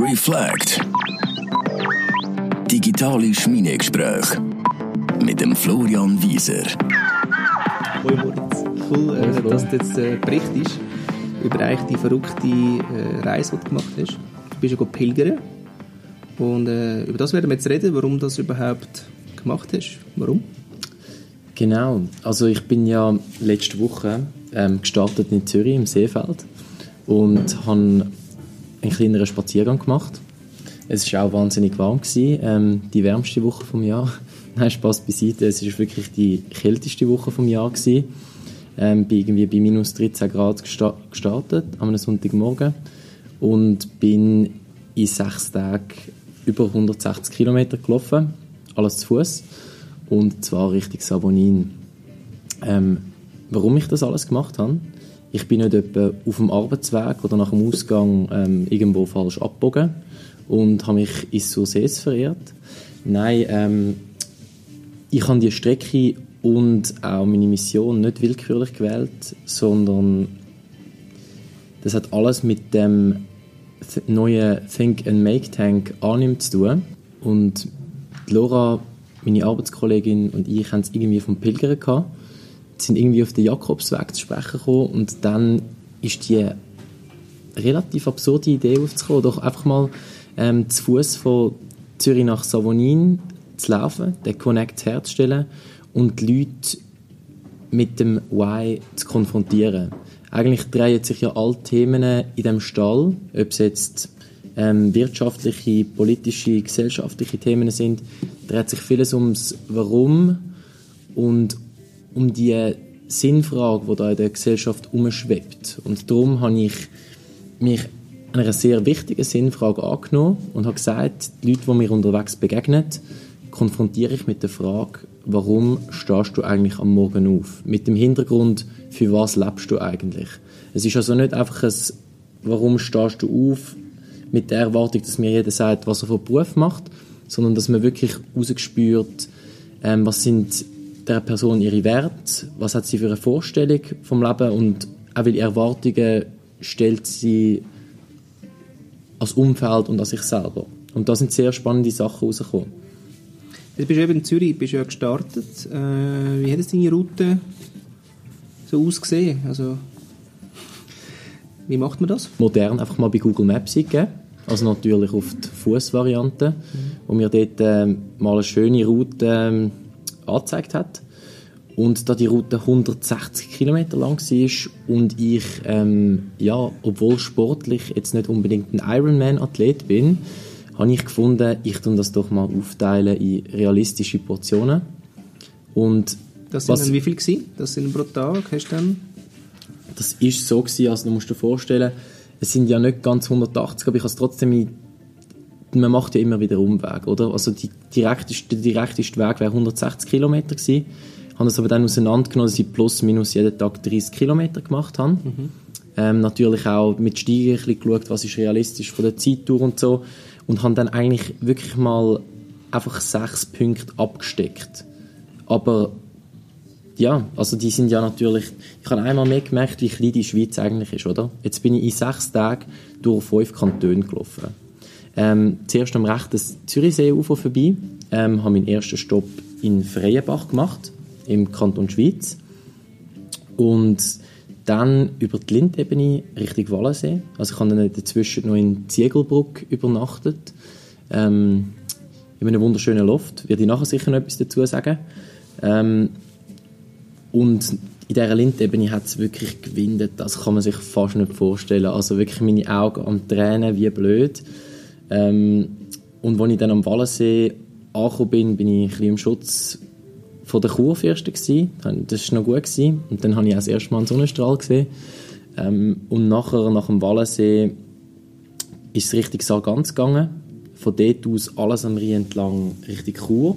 Reflect. Digitale Schmiedegespräche mit dem Florian Wieser. Hoi Moritz, cool, äh, dass du jetzt äh, berichtest über eigentlich die verrückte äh, Reise, die du gemacht hast. Du bist ja pilgern und äh, über das werden wir jetzt reden, warum du das überhaupt gemacht hast. Warum? Genau, also ich bin ja letzte Woche ähm, gestartet in Zürich im Seefeld und habe einen kleineren Spaziergang gemacht. Es war auch wahnsinnig warm, gewesen, ähm, die wärmste Woche vom Jahr. Nein, Spaß beiseite, es war wirklich die kälteste Woche vom Jahr. Gewesen. Ähm, bin irgendwie bei minus 13 Grad gestartet, am Sonntagmorgen und bin in sechs Tagen über 160 Kilometer gelaufen, alles zu Fuß und zwar Richtung Savonin. Ähm, warum ich das alles gemacht habe? Ich bin nicht etwa auf dem Arbeitsweg oder nach dem Ausgang ähm, irgendwo falsch abgebogen und habe mich ins Sursees verirrt. Nein, ähm, ich habe die Strecke und auch meine Mission nicht willkürlich gewählt, sondern das hat alles mit dem neuen Think and Make Tank annimmt zu tun. Und Laura, meine Arbeitskollegin und ich haben es irgendwie vom Pilgern gehabt, sind irgendwie auf den Jakobsweg zu sprechen gekommen und dann ist die relativ absurde Idee aufzukommen, doch einfach mal ähm, zu Fuß von Zürich nach Savonin zu laufen, den Connect herzustellen und die Leute mit dem Why zu konfrontieren. Eigentlich drehen sich ja alle Themen in dem Stall, ob es jetzt ähm, wirtschaftliche, politische, gesellschaftliche Themen sind, dreht sich vieles ums Warum und um die Sinnfrage, die da in der Gesellschaft umschwebt. Und darum habe ich mich einer sehr wichtigen Sinnfrage angenommen und habe gesagt, die Leute, die mir unterwegs begegnen, konfrontiere ich mit der Frage, warum stehst du eigentlich am Morgen auf? Mit dem Hintergrund, für was lebst du eigentlich? Es ist also nicht einfach ein, warum stehst du auf, mit der Erwartung, dass mir jeder sagt, was er für Beruf macht, sondern dass man wirklich rausgespürt, ähm, was sind der Person ihre Werte, was hat sie für eine Vorstellung vom Leben und auch welche Erwartungen stellt sie als Umfeld und an sich selber. Und da sind sehr spannende Sachen rausgekommen. Jetzt bist du eben in Zürich bist ja gestartet. Äh, wie hat es deine Route so ausgesehen? Also, wie macht man das? Modern einfach mal bei Google Maps eingeben. Also natürlich auf die Fußvariante, mhm. wo mir dort äh, mal eine schöne Route äh, angezeigt hat. Und da die Route 160 Kilometer lang war und ich, ähm, ja, obwohl sportlich jetzt nicht unbedingt ein Ironman-Athlet bin, habe ich gefunden, ich tue das doch mal aufteilen in realistische Portionen. Und das sind was, dann wie viel gewesen? Das sind pro Tag, hast du dann? Das ist so gewesen, also du musst dir vorstellen, es sind ja nicht ganz 180, aber ich habe es trotzdem in, man macht ja immer wieder Umweg, oder? Also die direkteste, der direkteste Weg wäre 160 Kilometer gewesen. Ich habe es aber dann auseinandergenommen, dass ich plus minus jeden Tag 30 Kilometer gemacht habe. Mhm. Ähm, natürlich auch mit Steigen ein bisschen geschaut, was ist realistisch von der Zeittour und so und habe dann eigentlich wirklich mal einfach sechs Punkte abgesteckt. Aber ja, also die sind ja natürlich, ich habe einmal mehr gemerkt, wie klein die Schweiz eigentlich ist, oder? Jetzt bin ich in sechs Tagen durch fünf Kantone gelaufen. Ähm, zuerst am rechten Zürichseeufer vorbei, ähm, habe meinen ersten Stopp in Freienbach gemacht, im Kanton Schweiz. Und dann über die Lindebene Richtung Wallensee. Also ich habe dann dazwischen noch in Ziegelbruck übernachtet. Ähm, in einem wunderschönen Loft. Werde ich nachher sicher noch etwas dazu sagen. Ähm, und in dieser Lindebene hat es wirklich gewindet. Das kann man sich fast nicht vorstellen. Also wirklich meine Augen am Tränen, wie blöd. Ähm, und als ich dann am Wallensee angekommen bin, bin ich ein bisschen im Schutz von der Kurfürsten. Das war noch gut. Gewesen. Und dann habe ich auch das erste Mal einen Sonnenstrahl gesehen. Ähm, und nachher, nach dem Wallensee, ist es richtig Sargans gegangen. Von dort aus alles am Rhein entlang Richtung Chur.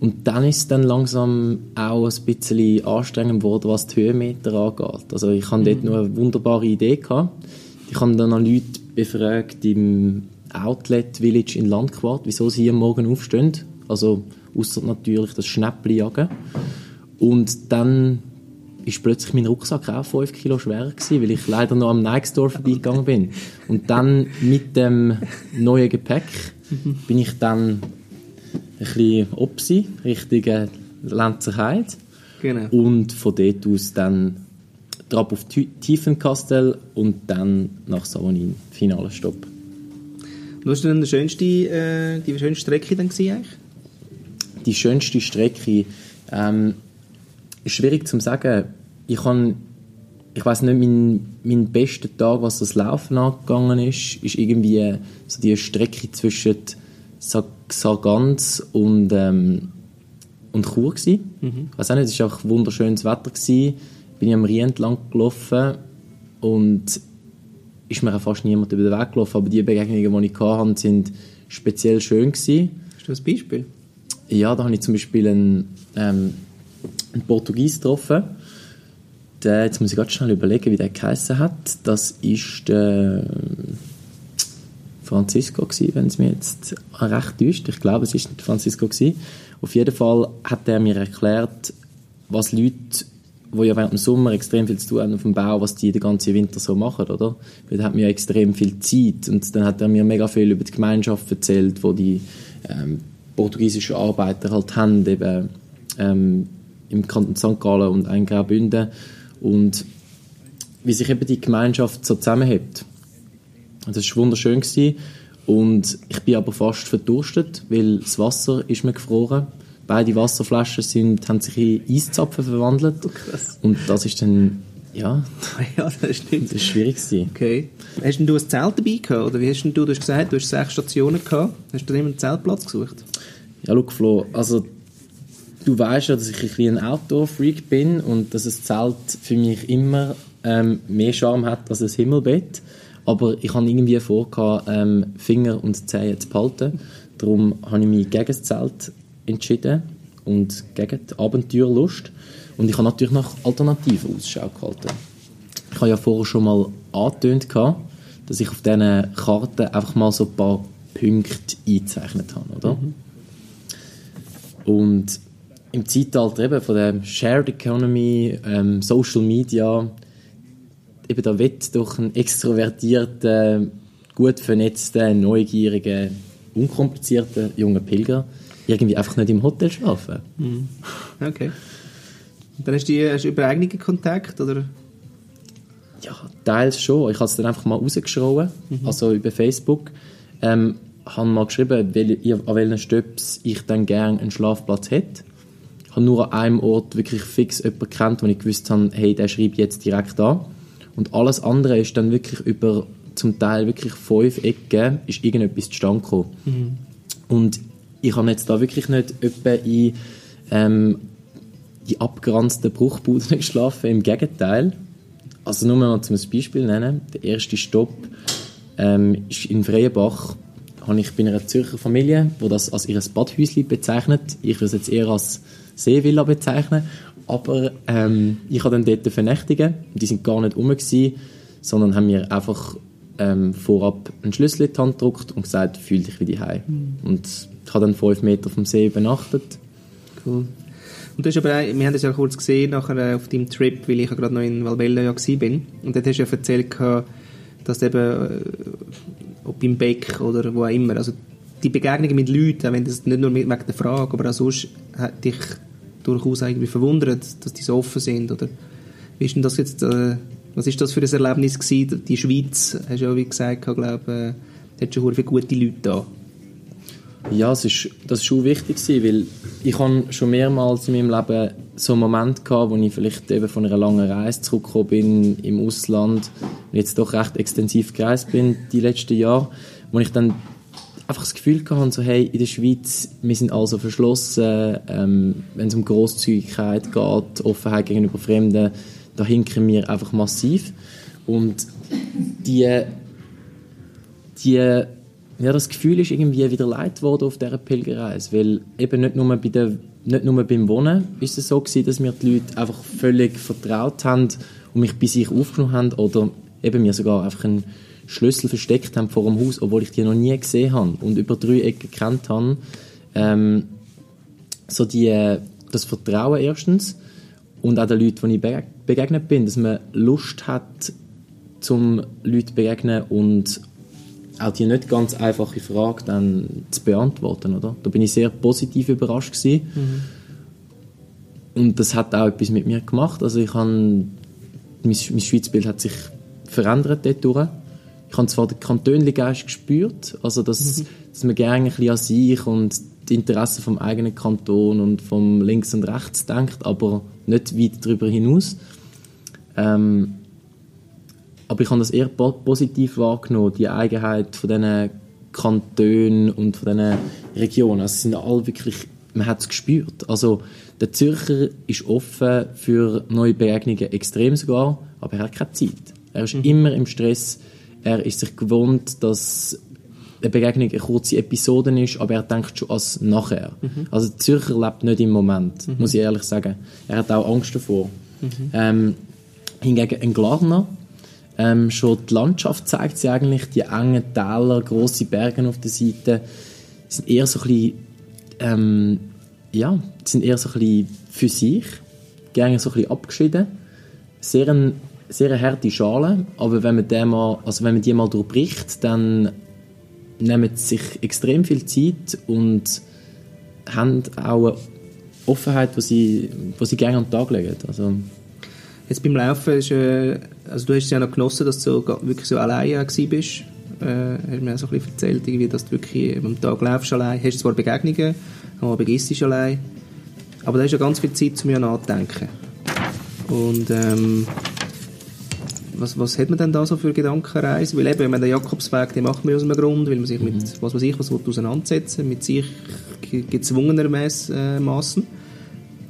Und dann ist es dann langsam auch ein bisschen anstrengend geworden, was die Höhenmeter angeht. Also ich hatte mhm. dort noch eine wunderbare Idee. Gehabt. Ich habe dann an Leute befragt im Outlet Village in Landquart, wieso sie hier morgen aufstehen. Also außer natürlich das Schnäppli jagen. Und dann ist plötzlich mein Rucksack auch 5 Kilo schwerer gewesen, weil ich leider noch am Nike Store vorbeigegangen bin. Und dann mit dem neuen Gepäck bin ich dann ein bisschen Opsi, Richtung Lenzerheide. Genau. Und von dort aus dann drauf auf Tiefenkastel und dann nach Savonin, finaler Stopp. Was war denn die schönste, äh, die schönste Strecke gewesen, eigentlich? Die schönste Strecke, ähm, ist schwierig zu sagen. Ich kann, ich weiß nicht, mein, mein bester Tag, was das Laufen angegangen ist, ist irgendwie so die Strecke zwischen Sargans und, ähm, und Chur gewesen. Mhm. Ich weiß auch nicht, es war auch wunderschönes Wetter gewesen. Bin ich am Rhein entlang gelaufen und ist mir fast niemand über den Weg gelaufen, aber die Begegnungen, die ich hatte, sind speziell schön gewesen. Hast du ein Beispiel? Ja, da habe ich zum Beispiel einen, ähm, einen Portugies getroffen. Der, jetzt muss ich ganz schnell überlegen, wie der geheißen hat. Das ist der Francisco gewesen, wenn es mir jetzt recht täuscht. Ich glaube, es ist nicht Francisco gewesen. Auf jeden Fall hat er mir erklärt, was Leute, die ja während dem Sommer extrem viel zu tun haben auf dem Bau, was die den ganzen Winter so machen, oder? Weil da hat mir ja extrem viel Zeit und dann hat er mir mega viel über die Gemeinschaft erzählt, wo die ähm, portugiesischen Arbeiter halt haben, eben ähm, im Kanton St. Gallen und ein Graubünden und wie sich eben die Gemeinschaft so zusammenhält. Das war wunderschön gewesen. und ich bin aber fast verdurstet, weil das Wasser ist mir gefroren. Beide Wasserflaschen sind, haben sich in Eiszapfen verwandelt Oh, krass. und das ist dann, ja, ja, das stimmt. das ist schwierig gewesen. Okay. Hast denn du ein Zelt dabei gehabt? Oder wie hast denn du, du hast gesagt, du hast sechs Stationen gehabt. Hast du immer einen Zeltplatz gesucht? Ja, schau, Flo, also du weißt ja, dass ich ein ein Outdoor-Freak bin und dass ein Zelt für mich immer ähm, mehr Charme hat als ein Himmelbett. Aber ich habe irgendwie vor, ähm, Finger und Zehen zu behalten. Darum habe ich mich gegen das Zelt entschieden und gegen die Abenteuerlust. Und ich habe natürlich nach Alternativen Ausschau gehalten. Ich habe ja vorher schon mal angetönt, dass ich auf diesen Karten einfach mal so ein paar Punkte eingezeichnet habe, oder? Und im Zeitalter eben von der Shared Economy, ähm, Social Media, eben da wird doch ein extrovertierter, gut vernetzter, neugieriger, unkomplizierter junger Pilger irgendwie einfach nicht im Hotel schlafen. Okay. Und dann hast du, die, hast du über eigene Kontakt oder? Ja, teils schon. Ich habe es dann einfach mal rausgeschrieben, also über Facebook. Ähm, habe mal geschrieben, wel, an welchen Stöps ich dann gerne einen Schlafplatz hätte. Ich habe nur an einem Ort wirklich fix jemanden kennt, wo ich gewusst habe, hey, der schreibt jetzt direkt an. Und alles andere ist dann wirklich über zum Teil wirklich fünf Ecken ist irgendetwas zustande gekommen. Und ich habe jetzt da wirklich nicht etwa in ähm, die abgeranzten Bruchbuden geschlafen, im Gegenteil. Also nur mal zum Beispiel nennen, der erste Stopp ähm, ist in Freienbach, habe ich bei einer Zürcher Familie, die das als ihr Badhäuschen bezeichnet. Ich würde es jetzt eher als Seevilla bezeichnen. Aber ähm, ich habe dann dort vernächtigen. Die sind gar nicht rum, gewesen, sondern haben mir einfach ähm, vorab einen Schlüssel in die Hand gedruckt und gesagt, fühl dich wie die Und ich habe dann fünf Meter vom See übernachtet. Cool. Und du hast aber wir haben das ja kurz gesehen nachher äh, auf deinem Trip, weil ich ja gerade noch in Valbella ja bin. Und dort hast du ja erzählt, dass du eben, äh, ob im Beck oder wo auch immer, also die Begegnungen mit Leuten, wenn das nicht nur wegen der Frage, aber auch sonst hat dich durchaus irgendwie verwundert, dass die so offen sind, oder? Wie ist denn das jetzt, äh, was ist das für ein Erlebnis gewesen? Die Schweiz, hast du ja wie gesagt, ich äh, hat schon viele gute Leute da. Ja, es ist, das ist schon wichtig weil ich habe schon mehrmals in meinem Leben so einen Moment gehabt, wo ich vielleicht eben von einer langen Reise zurückgekommen bin im Ausland und jetzt doch recht extensiv gereist bin die letzten Jahre, wo ich dann einfach das Gefühl hatte, so, hey, in der Schweiz, wir sind also verschlossen, ähm, wenn es um Grosszügigkeit geht, Offenheit gegenüber Fremden, da hinken wir einfach massiv. Und die die, ja, das Gefühl ist irgendwie wieder leid worden auf dieser Pilgerreise, weil eben nicht nur, bei der, nicht nur beim Wohnen ist es so gewesen, dass mir die Leute einfach völlig vertraut haben und mich bei sich aufgenommen haben oder eben mir sogar einfach einen Schlüssel versteckt haben vor dem Haus, obwohl ich die noch nie gesehen habe und über drei Ecken gekannt habe. Ähm, so die, das Vertrauen erstens und auch den Leuten, die ich begegnet bin, dass man Lust hat, zum Leuten begegnen und auch die nicht ganz einfache Frage dann zu beantworten, oder? Da bin ich sehr positiv überrascht gewesen. Mhm. Und das hat auch etwas mit mir gemacht. Also ich habe, mein, mein Schweizbild hat sich verändert dort Ich habe zwar den Kantönli-Geist gespürt, also dass, mhm. dass man gerne ein bisschen an sich und die Interessen vom eigenen Kanton und vom Links und Rechts denkt, aber nicht weit darüber hinaus. Ähm, aber ich habe das eher positiv wahrgenommen, die Eigenheit von diesen Kantonen und von diesen Regionen. Also, sind alle wirklich, man hat es gespürt. Also, der Zürcher ist offen für neue Begegnungen, extrem sogar, aber er hat keine Zeit. Er ist mhm. immer im Stress. Er ist sich gewohnt, dass eine Begegnung eine kurze Episode ist, aber er denkt schon als nachher. Mhm. Also der Zürcher lebt nicht im Moment, mhm. muss ich ehrlich sagen. Er hat auch Angst davor. Mhm. Ähm, hingegen ein Glarner, ähm, schon die Landschaft zeigt sie eigentlich, die engen Täler, große Berge auf der Seite, sind eher so ein bisschen, ähm, ja, sind eher so ein bisschen für sich, gerne so ein bisschen abgeschieden. Sehr ein, sehr eine harte Schale, aber wenn man, die mal, also wenn man die mal durchbricht, dann nehmen sie sich extrem viel Zeit und haben auch eine Offenheit, die sie, die sie gerne an den Tag legen. Also, Jetzt beim Laufen, ist, äh, also du hast es ja noch genossen, dass du wirklich so alleine warst. Äh, hast mir auch so ein bisschen erzählt, irgendwie, dass du wirklich am Tag laufst allein. Hast zwar Begegnungen, aber begehst allein. Aber da ist ja ganz viel Zeit, um ja nachzudenken. Und ähm, was, was hat man denn da so für Gedankenreisen? Weil eben, den Jakobsweg, den macht man aus einem Grund, weil man sich mit, mhm. was weiß ich, was auseinandersetzen mit sich gezwungenermaßen. Äh,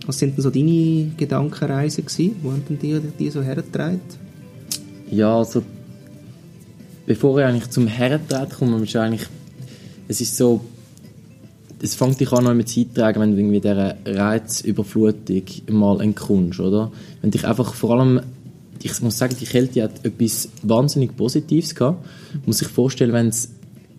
was sind denn so deine Gedankenreisen gewesen? Wo haben denn die, die so hergetragen? Ja, also bevor ich eigentlich zum Hertreten komme, ist eigentlich, es ist so, es fängt dich an mit Zeit tragen, wenn du irgendwie dieser Reizüberflutung mal entkommst, oder? Wenn dich einfach vor allem ich muss sagen, die Kälte hat etwas wahnsinnig Positives gehabt. Man muss sich vorstellen, wenn es,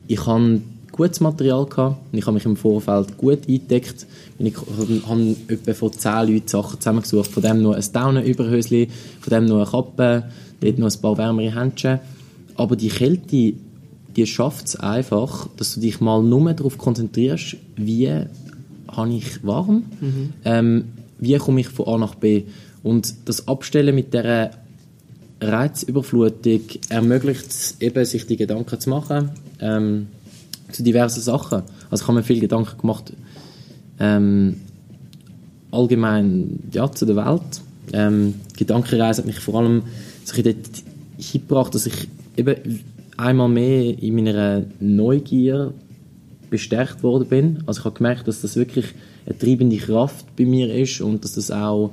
ich habe gutes Material gehabt und ich habe mich im Vorfeld gut eingedeckt. Ich habe etwa von zehn Leuten Sachen zusammengesucht. Von dem nur ein Daunenüberhöschen, von dem nur eine Kappe, dort noch ein paar wärmere Händchen. Aber die Kälte, die schafft es einfach, dass du dich mal nur darauf konzentrierst, wie habe ich warm, mhm. ähm, wie komme ich von A nach B. Und das Abstellen mit dieser Reizüberflutung ermöglicht es eben, sich die Gedanken zu machen ähm, zu diversen Sachen. Also ich habe mir viele Gedanken gemacht ähm, allgemein ja, zu der Welt. Ähm, Gedankenreise hat mich vor allem so dort hingebracht, dass ich eben einmal mehr in meiner Neugier bestärkt worden bin. Also ich habe gemerkt, dass das wirklich eine treibende Kraft bei mir ist und dass das auch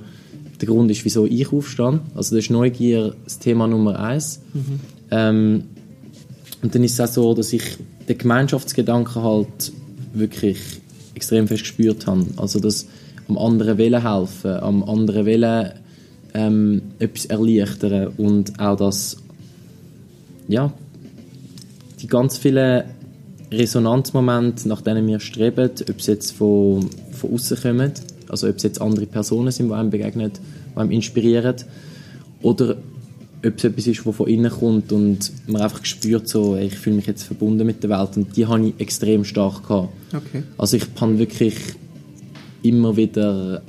der Grund ist, wieso ich aufstehe. Also das ist Neugier das Thema Nummer eins. Mhm. Ähm, und dann ist es auch so, dass ich den Gemeinschaftsgedanken halt wirklich extrem fest gespürt habe. Also dass am anderen Willen helfen, am anderen Willen ähm, etwas erleichtern und auch das, ja, die ganz vielen Resonanzmomente, nach denen wir streben, ob es jetzt von, von außen kommen, also ob es jetzt andere Personen sind, die einem begegnen, die einem inspirieren, oder ob es etwas ist, das von innen kommt und man einfach spürt, so, ich fühle mich jetzt verbunden mit der Welt. Und die habe ich extrem stark gehabt. Okay. Also ich habe wirklich immer wieder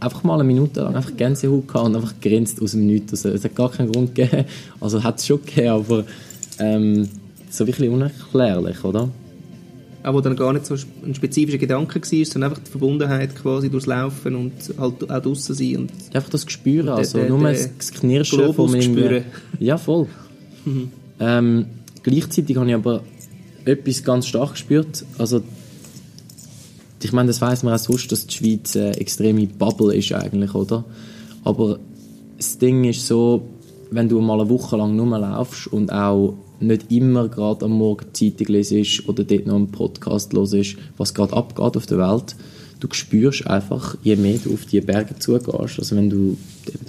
einfach mal eine Minute lang einfach Gänsehaut gehabt und einfach grinst aus dem Nichts. Also, es hat gar keinen Grund gegeben. Also hat es schon gegeben, aber ähm, so wirklich unerklärlich, oder? Auch wo dann gar nicht so ein spezifischer Gedanke war, sondern einfach die Verbundenheit quasi durchs Laufen und halt auch draußen sein. Und einfach das Gespüren, also der, der, nur das Knirschen von meinem... Ja, voll. Mhm. Ähm, gleichzeitig habe ich aber etwas ganz stark gespürt, also ich meine, das weiß man auch sonst, dass die Schweiz eine extreme Bubble ist eigentlich, oder? Aber das Ding ist so, wenn du mal eine Woche lang nur laufst und auch nicht immer gerade am Morgen Zeitung lesest oder dort noch einen Podcast hörst, was gerade abgeht auf der Welt. Du spürst einfach, je mehr du auf die Berge zugehst, also wenn du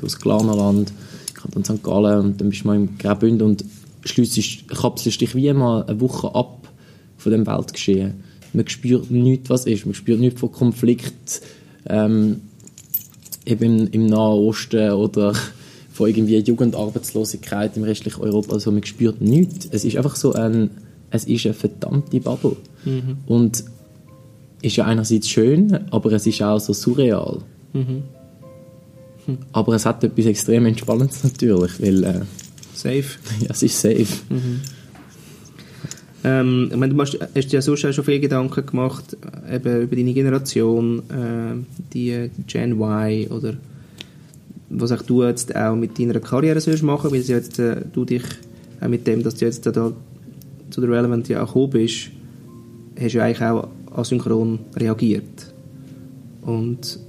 aus Glarnerland, Kanton St. Gallen und dann bist du mal im Graubünden und schliessest, kapselst dich wie mal eine Woche ab von dem Weltgeschehen. Man spürt nichts, was ist. Man spürt nichts von Konflikt. Ähm, eben im Nahen Osten oder von irgendwie Jugendarbeitslosigkeit im restlichen Europa, also man spürt nichts. Es ist einfach so ein, es ist eine verdammte Bubble. Mhm. Und ist ja einerseits schön, aber es ist auch so surreal. Mhm. Hm. Aber es hat etwas extrem Entspannendes natürlich, weil... Äh, safe. Ja, es ist safe. Mhm. Ähm, ich meine, du hast, hast dir ja sonst auch schon viele Gedanken gemacht eben über deine Generation, äh, die Gen Y oder was auch du jetzt auch mit deiner Karriere sollst machen, weil jetzt, äh, du dich auch mit dem, dass du jetzt da zu der Relevant ja auch gekommen bist, hast du eigentlich auch asynchron reagiert. Und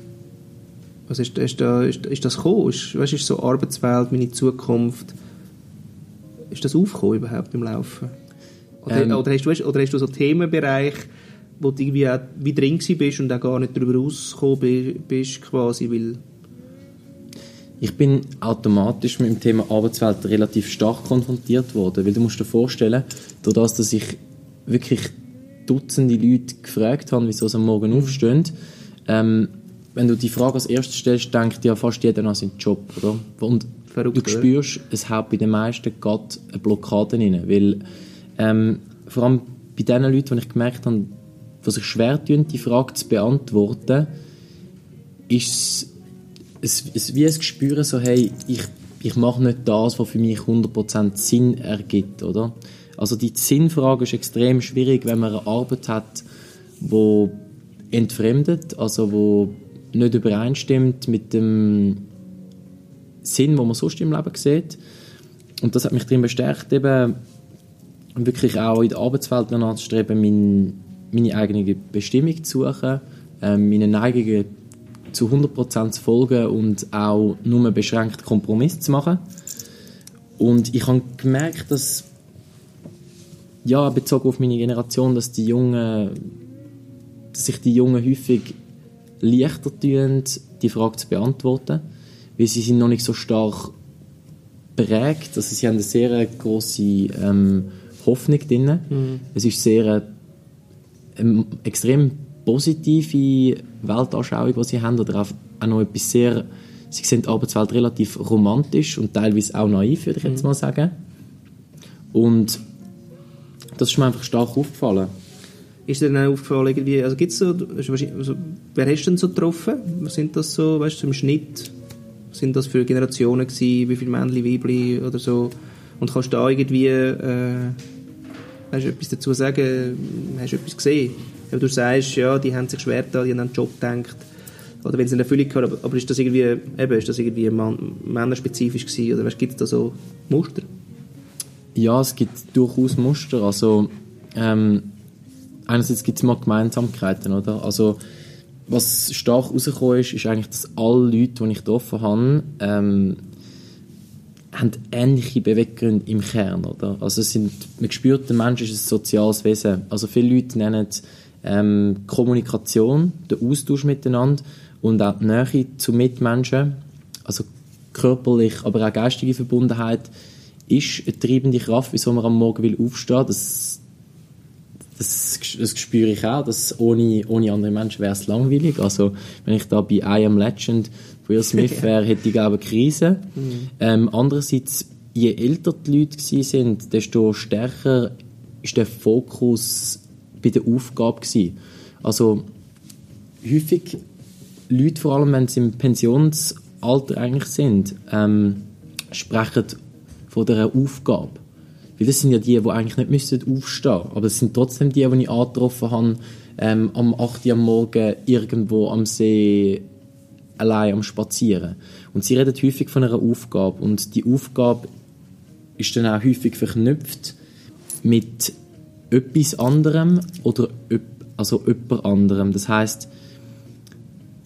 was ist, ist, da, ist, ist das gekommen? Ist, weißt, ist so Arbeitswelt, meine Zukunft, ist das aufgekommen überhaupt im Laufen? Oder, ähm, oder, hast, du, oder hast du so Themenbereich, wo du irgendwie auch wie drin bist und auch gar nicht darüber rausgekommen bist, quasi, weil ich bin automatisch mit dem Thema Arbeitswelt relativ stark konfrontiert worden, weil du musst dir vorstellen, dadurch, dass ich wirklich Dutzende Leute gefragt habe, wieso sie am Morgen mhm. aufstehen, ähm, wenn du die Frage als erstes stellst, denkt ja fast jeder an seinen Job, oder? Und Verrückt, du spürst, es hat bei den meisten gerade eine Blockade rein, weil ähm, vor allem bei den Leuten, die ich gemerkt habe, die sich schwer tun, die Frage zu beantworten, ist es, es wie ein Gespür so, hey, ich, ich mache nicht das, was für mich 100% Sinn ergibt, oder? Also die Sinnfrage ist extrem schwierig, wenn man eine Arbeit hat, wo entfremdet, also wo nicht übereinstimmt mit dem Sinn, wo man sonst im Leben sieht. Und das hat mich darin bestärkt, eben wirklich auch in der Arbeitswelt danach zu streben, meine, eigene Bestimmung zu suchen, äh, meine Neigungen zu 100% zu folgen und auch nur beschränkt Kompromiss zu machen. Und ich habe gemerkt, dass ja, bezogen auf meine Generation, dass die Jungen, dass sich die Jungen häufig leichter tun, die Frage zu beantworten, weil sie sind noch nicht so stark prägt, also sie haben eine sehr große ähm, Hoffnung drin. Mhm. Es ist sehr ähm, extrem positive Weltanschauung, die sie haben, oder auch, auch noch etwas sehr, sie sehen die Arbeitswelt relativ romantisch und teilweise auch naiv, würde ich jetzt mhm. mal sagen. Und das ist mir einfach stark aufgefallen. Ist dir dann aufgefallen, irgendwie, also gibt's so, also, wer hast du denn so getroffen? Was sind das so, weißt du, im Schnitt? Was sind das für Generationen gewesen? Wie viele Männchen, Weibli oder so? Und kannst du da irgendwie, äh, hast du etwas dazu sagen? Hast du etwas gesehen? Wenn du sagst, ja, die haben sich schwer da, die haben an den Job gedacht, oder wenn sie eine Erfüllung haben, aber, aber ist das irgendwie, eben, ist das irgendwie männerspezifisch gewesen, oder gibt es da so Muster? Ja, es gibt durchaus Muster, also ähm, einerseits gibt es mal Gemeinsamkeiten, oder? Also was stark rausgekommen ist, ist eigentlich, dass alle Leute, die ich getroffen habe, ähm, haben ähnliche Beweggründe im Kern, oder? Also es sind, man spürt, der Mensch ist ein soziales Wesen. Also viele Leute nennen ähm, Kommunikation, der Austausch miteinander und auch die Nähe zu Mitmenschen, also körperlich, aber auch geistige Verbundenheit, ist eine treibende Kraft, wieso man am Morgen will aufstehen. Das, das, das spüre ich auch, dass ohne, ohne andere Menschen wäre es langweilig. Also wenn ich da bei I Am Legend Will Smith wäre, hätte ich glaube eine Krise. Mhm. Ähm, andererseits, je älter die Leute sind, desto stärker ist der Fokus bei der Aufgabe gewesen. Also häufig Leute, vor allem wenn sie im Pensionsalter eigentlich sind, ähm, sprechen von dieser Aufgabe. Weil das sind ja die, die eigentlich nicht müssten aufstehen aber das sind trotzdem die, die ich angetroffen habe, ähm, am 8 Uhr am Morgen irgendwo am See allein am Spazieren. Und sie reden häufig von einer Aufgabe und die Aufgabe ist dann auch häufig verknüpft mit etwas anderem oder also jemand anderem. Das heißt,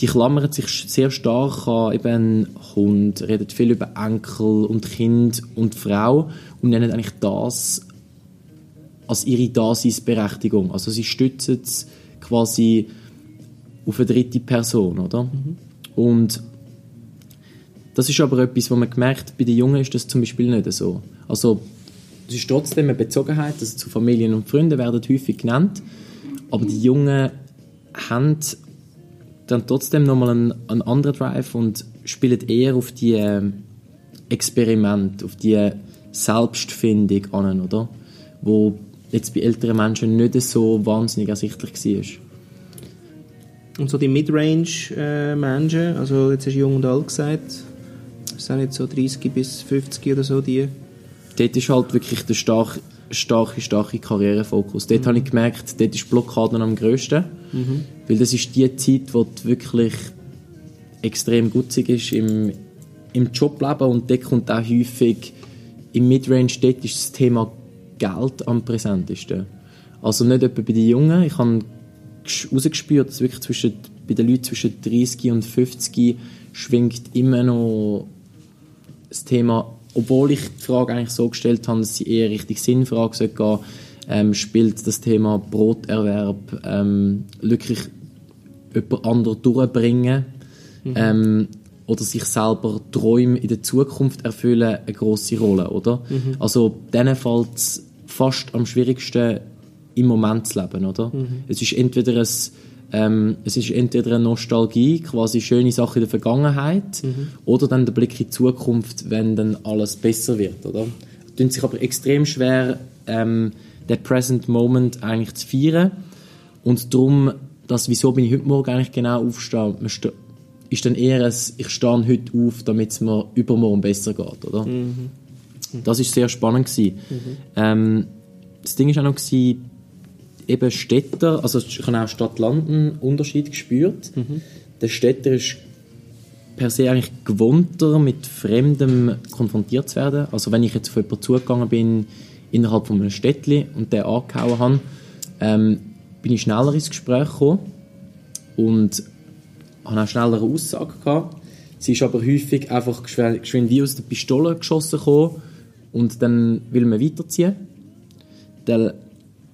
die klammern sich sehr stark an eben Hund, reden viel über Enkel und Kind und Frau und nennen eigentlich das als ihre Daseinsberechtigung. Also sie stützen es quasi auf eine dritte Person, oder? Mhm. Und das ist aber etwas, was man gemerkt bei den Jungen ist das zum Beispiel nicht so. Also es ist trotzdem eine Bezogenheit, also zu Familien und Freunden werden häufig genannt, aber die Jungen haben dann trotzdem nochmal einen, einen anderen Drive und spielt eher auf die äh, Experimente, auf die Selbstfindung an, oder? Wo jetzt bei älteren Menschen nicht so wahnsinnig ersichtlich war. Und so die Midrange-Menschen, also jetzt hast du jung und alt gesagt, sind nicht so 30 bis 50 oder so die? Dort ist halt wirklich der starke, starke, starke Karrierefokus. Dort mhm. habe ich gemerkt, dort ist die Blockade am grössten, mhm. weil das ist die Zeit, wo du wirklich extrem gutzig ist im, im Jobleben und dort kommt auch häufig im Midrange, dort ist das Thema Geld am präsentesten. Also nicht etwa bei den Jungen, ich habe herausgespürt, dass wirklich zwischen, bei den Leuten zwischen 30 und 50 schwingt immer noch das Thema, obwohl ich die Frage eigentlich so gestellt habe, dass sie eher richtig Sinnfrage sollte gehen, ähm, spielt das Thema Broterwerb ähm, wirklich jemand anderen durchbringen mhm. ähm, oder sich selber Träume in der Zukunft erfüllen eine große Rolle, oder? Mhm. Also denen fällt es fast am schwierigsten im Moment zu leben, oder? Mhm. Es ist entweder ein, ähm, es ist entweder eine Nostalgie, quasi schöne Sachen in der Vergangenheit, mhm. oder dann der Blick in die Zukunft, wenn dann alles besser wird, oder? Es tun sich aber extrem schwer, ähm, den Present Moment eigentlich zu feiern und darum, dass, wieso bin ich heute Morgen eigentlich genau aufstehen, ist dann eher ein, ich stehe heute auf, damit es mir übermorgen besser geht, oder? Mhm. Das ist sehr spannend gewesen. Mhm. Ähm, das Ding war auch noch, gewesen, eben Städter, also ich habe auch Stadt-Land einen Unterschied gespürt. Mhm. Der Städter ist per se eigentlich gewohnter, mit Fremdem konfrontiert zu werden. Also wenn ich jetzt auf jemanden zugegangen bin, innerhalb von einem Städtli und den angehauen habe, ähm, bin ich schneller ins Gespräch gekommen und habe auch schneller eine Aussage gehabt. Sie ist aber häufig einfach geschwind wie aus der Pistole geschossen gekommen und dann will man weiterziehen. Der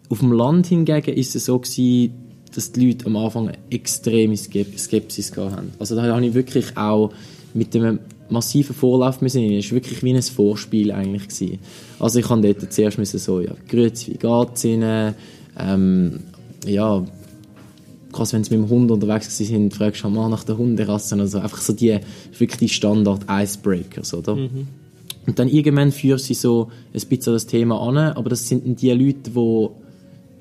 auf dem Land hingegen ist es so gewesen, dass die Leute am Anfang extreme Skepsis hatten. Also da habe ich wirklich auch mit dem massiven Vorlauf müssen. Es war wirklich wie ein Vorspiel eigentlich gewesen. Also ich habe dort zuerst müssen so, ja, grüezi, wie geht's Ihnen? Ähm, ja, gerade wenn sie mit dem Hund unterwegs sind, fragst du mal nach der Hunderasse. Also einfach so die, wirklich die Standard-Icebreakers, oder? Mhm. Und dann irgendwann führst du sie so ein bisschen das Thema an, aber das sind die Leute, die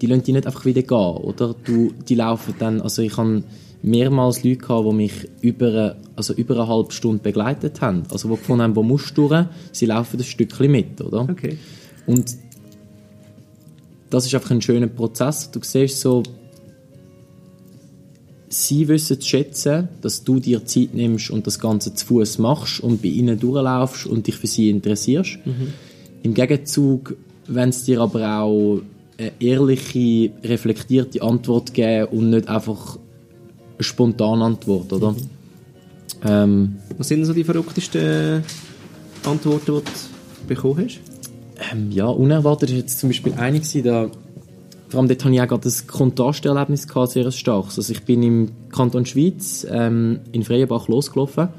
die lassen dich nicht einfach wieder gehen, oder? Du, die laufen dann, also ich habe mehrmals Leute gehabt, die mich über, also über eine halbe Stunde begleitet haben. Also die gefunden haben, wo musst du durch? Sie laufen ein Stückchen mit, oder? Okay. Und das ist einfach ein schöner Prozess. Du siehst so, sie wissen zu schätzen, dass du dir Zeit nimmst und das Ganze zu Fuß machst und bei ihnen durchlaufst und dich für sie interessierst. Mhm. Im Gegenzug, wenn es dir aber auch eine ehrliche, reflektierte Antwort geben und nicht einfach eine spontane Antwort, oder? Mhm. Ähm, Was sind so die verrücktesten Antworten, die du bekommen hast? Ähm, ja, unerwartet war jetzt zum Beispiel eine, da, vor allem dort hatte ich auch gerade das Kontrasterlebnis gehabt, sehr starkes. Also ich bin im Kanton Schweiz ähm, in Freienbach losgelaufen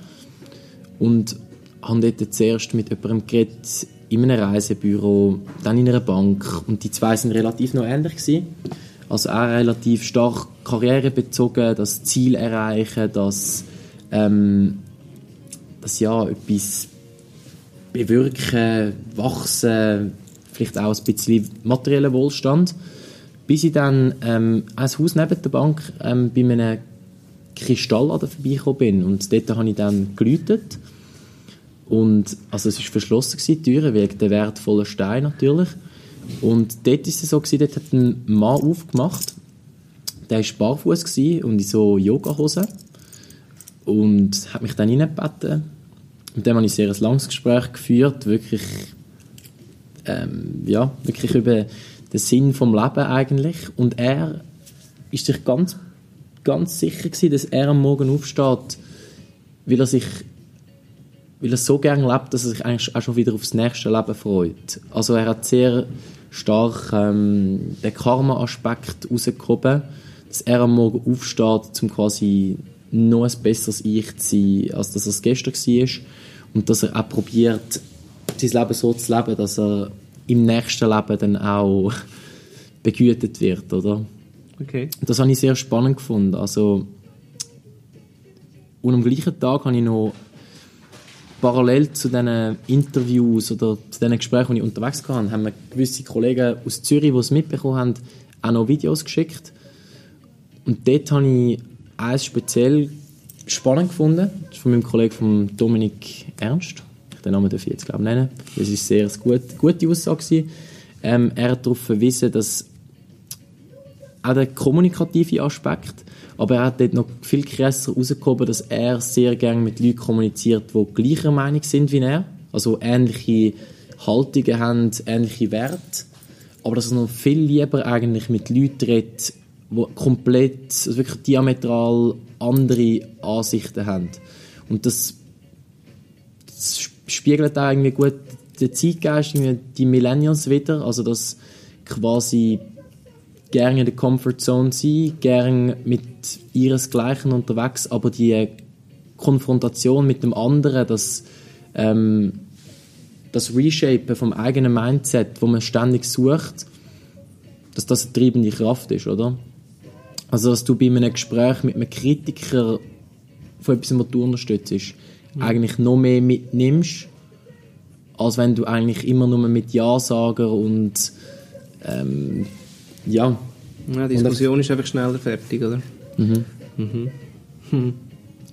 und habe dort zuerst mit jemandem geredet, in einem Reisebüro, dann in einer Bank. Und die zwei sind relativ noch ähnlich gewesen. Also auch relativ stark karrierebezogen, das Ziel erreichen, das, ähm, das ja etwas bewirken, wachsen, vielleicht auch ein bisschen materiellen Wohlstand, bis ich dann ähm, ein Haus neben der Bank ähm, bei einem Kristallladen vorbeigekommen bin. Und dort habe ich dann geläutet und, also es war verschlossen, die Türe, wegen der wertvollen Steine natürlich. Und dort war es so, gewesen, dort hat ein Mann aufgemacht, der war barfuß und in so Yogahosen und hat mich dann reingebeten. Mit dem habe ich sehr ein langes Gespräch geführt, wirklich, ähm, ja, wirklich über den Sinn vom Leben eigentlich. Und er ist sich ganz, ganz sicher gewesen, dass er am Morgen aufsteht, weil er sich weil er so gerne lebt, dass er sich eigentlich auch schon wieder aufs nächste Leben freut. Also er hat sehr stark ähm, den Karma-Aspekt rausgehoben, dass er am Morgen aufsteht, um quasi noch ein besseres Ich zu sein, als dass er es gestern war. Und dass er auch probiert, sein Leben so zu leben, dass er im nächsten Leben dann auch begütet wird, oder? Okay. Das habe ich sehr spannend gefunden. Also Und am gleichen Tag habe ich noch parallel zu diesen Interviews oder zu diesen Gesprächen, die ich unterwegs war, haben mir gewisse Kollegen aus Zürich, die es mitbekommen haben, auch noch Videos geschickt. Und dort habe ich eins speziell spannend gefunden. Das ist von meinem Kollegen von Dominik Ernst. Den Namen darf ich jetzt glaube ich nennen. Das war sehr gut, gute Aussage. Ähm, er hat darauf verwiesen, dass auch der kommunikative Aspekt, aber er hat dort noch viel krasser herausgehoben, dass er sehr gerne mit Leuten kommuniziert, die gleicher Meinung sind wie er, also ähnliche Haltungen haben, ähnliche Werte, aber dass er noch viel lieber eigentlich mit Leuten redet, die komplett, also wirklich diametral andere Ansichten haben. Und das, das spiegelt auch irgendwie gut den Zeitgeist, die Millennials wieder, also dass quasi gerne in der Comfortzone sein, gerne mit ihresgleichen unterwegs, aber die Konfrontation mit dem anderen, das, ähm, das Reshapen vom eigenen Mindset, wo man ständig sucht, dass das eine treibende Kraft ist, oder? Also, dass du bei einem Gespräch mit einem Kritiker von etwas, was du unterstützt, mhm. eigentlich noch mehr mitnimmst, als wenn du eigentlich immer nur mit Ja-Sager und ähm, ja. Ja, die Diskussion ist einfach schneller fertig, oder? Mhm. Mhm. Hm.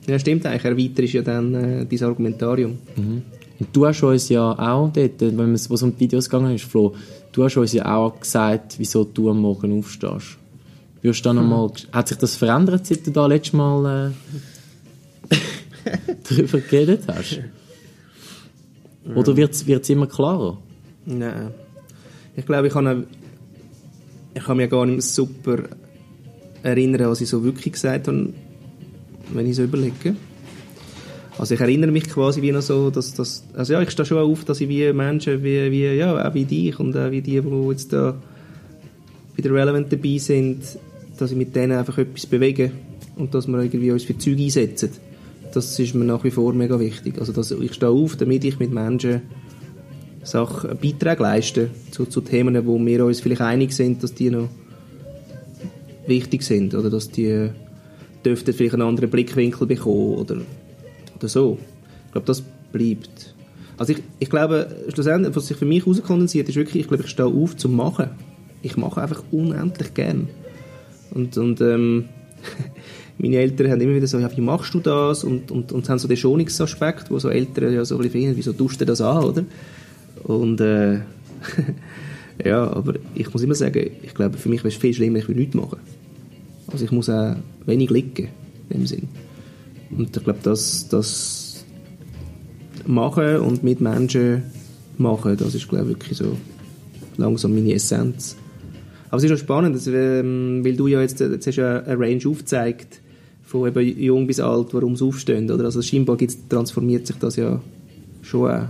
Ja, stimmt eigentlich. Erweiterst ja dann äh, dein Argumentarium. Mhm. Und du hast uns ja auch dort, wenn es um die Videos gegangen ist, Flo, du hast uns ja auch gesagt, wieso du am Morgen aufstehst. Wirst dann mhm. hat sich das verändert, seit du da letztes Mal äh, darüber geredet hast? Oder wird es immer klarer? Nein. Ich glaube, ich habe ich kann mich gar nicht super erinnern, was ich so wirklich gesagt habe, wenn ich so überlege. Also ich erinnere mich quasi wie noch so, dass, dass also ja, ich stehe schon auf, dass ich wie Menschen, wie, wie, ja, auch wie dich und auch wie die, die jetzt da der Relevant dabei sind, dass ich mit denen einfach etwas bewege und dass wir irgendwie uns für Zeug einsetzen. Das ist mir nach wie vor mega wichtig. Also dass ich stehe auf, damit ich mit Menschen Sachen, Beiträge leisten zu, zu Themen, wo wir uns vielleicht einig sind, dass die noch wichtig sind oder dass die dürften vielleicht einen anderen Blickwinkel bekommen oder, oder so. Ich glaube, das bleibt. Also ich, ich glaube, schlussendlich, was sich für mich herauskondensiert, ist wirklich, ich glaube, ich stehe auf zum Machen. Ich mache einfach unendlich gern. Und, und ähm, meine Eltern haben immer wieder so, ja, wie machst du das? Und, und, und haben so den Schonungsaspekt, wo so Eltern ja so ein bisschen finden, wieso tust du das an, oder? Und äh, ja, aber ich muss immer sagen, ich glaube, für mich wäre es viel schlimmer, ich will nichts machen. Also ich muss auch wenig liegen, in dem Sinn. Und ich glaube, das, das machen und mit Menschen machen, das ist, glaube ich, wirklich so langsam meine Essenz. Aber es ist auch spannend, dass, ähm, weil du ja jetzt, jetzt hast ja eine Range aufgezeigt, von eben jung bis alt, warum sie aufstehen, oder? Also scheinbar transformiert sich das ja schon auch.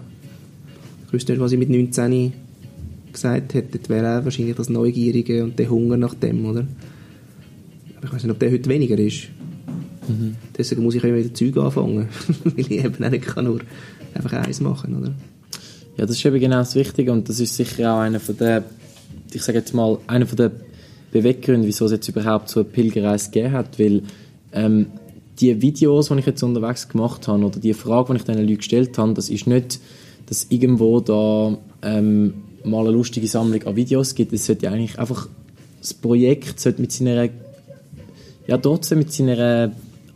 Ich wüsste nicht, was ich mit 19 gesagt hätte, das wäre auch wahrscheinlich das Neugierige und der Hunger nach dem, oder? Aber ich weiß nicht, ob der heute weniger ist. Mhm. Deswegen muss ich immer wieder Zeug anfangen, weil ich eben nicht kann nur einfach eins machen, oder? Ja, das ist eben genau das Wichtige und das ist sicher auch einer von der, ich sage jetzt mal, einer von der Beweggründe, wieso es jetzt überhaupt so eine Pilgerreise gegeben hat, weil ähm, die Videos, die ich jetzt unterwegs gemacht habe oder die Frage, die ich diesen Leuten gestellt habe, das ist nicht dass irgendwo da ähm, mal eine lustige Sammlung an Videos gibt. Es sollte eigentlich einfach das Projekt sollte mit seiner ja trotzdem mit seiner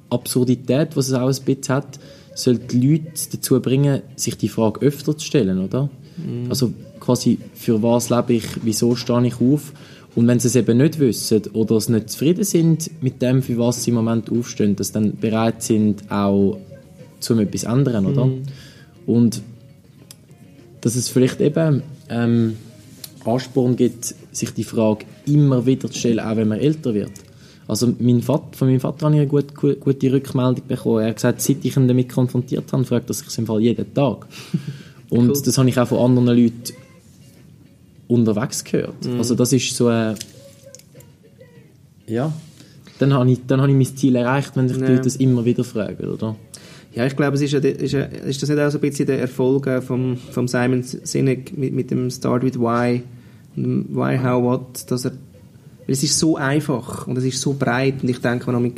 Absurdität, was es auch ein bisschen hat, sollte die Leute dazu bringen, sich die Frage öfter zu stellen, oder? Mhm. Also quasi, für was lebe ich, wieso stehe ich auf? Und wenn sie es eben nicht wissen oder es nicht zufrieden sind mit dem, für was sie im Moment aufstehen, dass sie dann bereit sind, auch zu etwas ändern, oder? Mhm. Und dass es vielleicht eben ähm, Ansporn gibt, sich die Frage immer wieder zu stellen, auch wenn man älter wird. Also mein Vater, von meinem Vater habe ich eine gute, gute Rückmeldung bekommen. Er hat gesagt, seit ich ihn damit konfrontiert habe, fragt er sich im Fall jeden Tag. Und cool. das habe ich auch von anderen Leuten unterwegs gehört. Mhm. Also das ist so ein... Ja, dann habe ich, dann habe ich mein Ziel erreicht, wenn sich die Leute das immer wieder fragen, oder? Ja, ich glaube, es ist, ist, ist das nicht auch so ein bisschen der Erfolg äh, vom, vom Simon Sinek mit, mit dem Start with Why, Why, How, What, dass er, weil es ist so einfach und es ist so breit und ich denke, wenn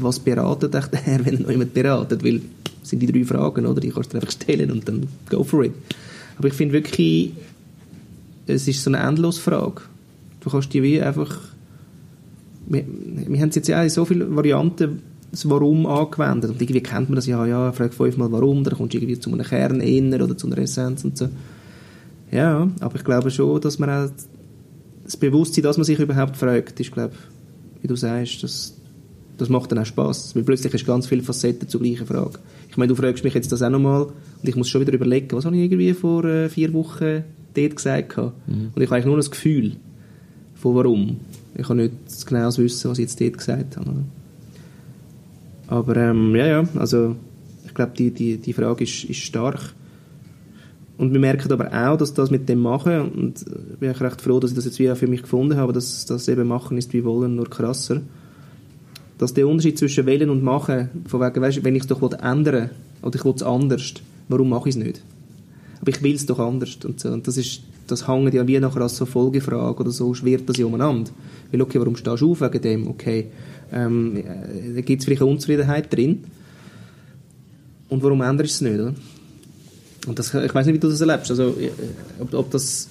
was beratet echt er, wenn noch jemand beratet? Weil das sind die drei Fragen, oder? Die kannst du einfach stellen und dann go for it. Aber ich finde wirklich, es ist so eine endlose Frage. Du kannst die wie einfach... Wir, wir haben jetzt ja so viele Varianten das Warum angewendet. Und irgendwie kennt man das ja, ja, frag fünfmal Warum, dann kommst du irgendwie zu einem Kern inner oder zu einer Essenz und so. Ja, aber ich glaube schon, dass man auch das Bewusstsein, dass man sich überhaupt fragt, ist, glaube wie du sagst, das, das macht dann auch Spaß. Weil plötzlich hast du ganz viele Facetten zur gleichen Frage. Ich meine, du fragst mich jetzt das auch nochmal und ich muss schon wieder überlegen, was habe ich irgendwie vor äh, vier Wochen dort gesagt mhm. Und ich habe eigentlich nur das Gefühl von warum. Ich kann nicht genau wissen, was ich jetzt dort gesagt habe. Aber ähm, ja, ja, also ich glaube, die, die, die Frage ist, ist stark. Und wir merken aber auch, dass das mit dem Machen, und ich bin recht froh, dass ich das jetzt wieder für mich gefunden habe, dass das eben Machen ist wie Wollen, nur krasser, dass der Unterschied zwischen Wählen und Machen, von wegen, weißt, wenn ich es doch ändern will, oder ich will es anders, warum mache ich es nicht? Aber ich will es doch anders. Und, so. und das ist, das hängt ja wie nachher als so Folgefrage oder so, schwirrt das ja umeinander. Weil, okay, warum stehst du auf wegen dem? Okay, ähm, da gibt es vielleicht eine Unzufriedenheit drin. Und warum änderst du es nicht, oder? Und das, ich weiß nicht, wie du das erlebst. Also, äh, ob, ob das,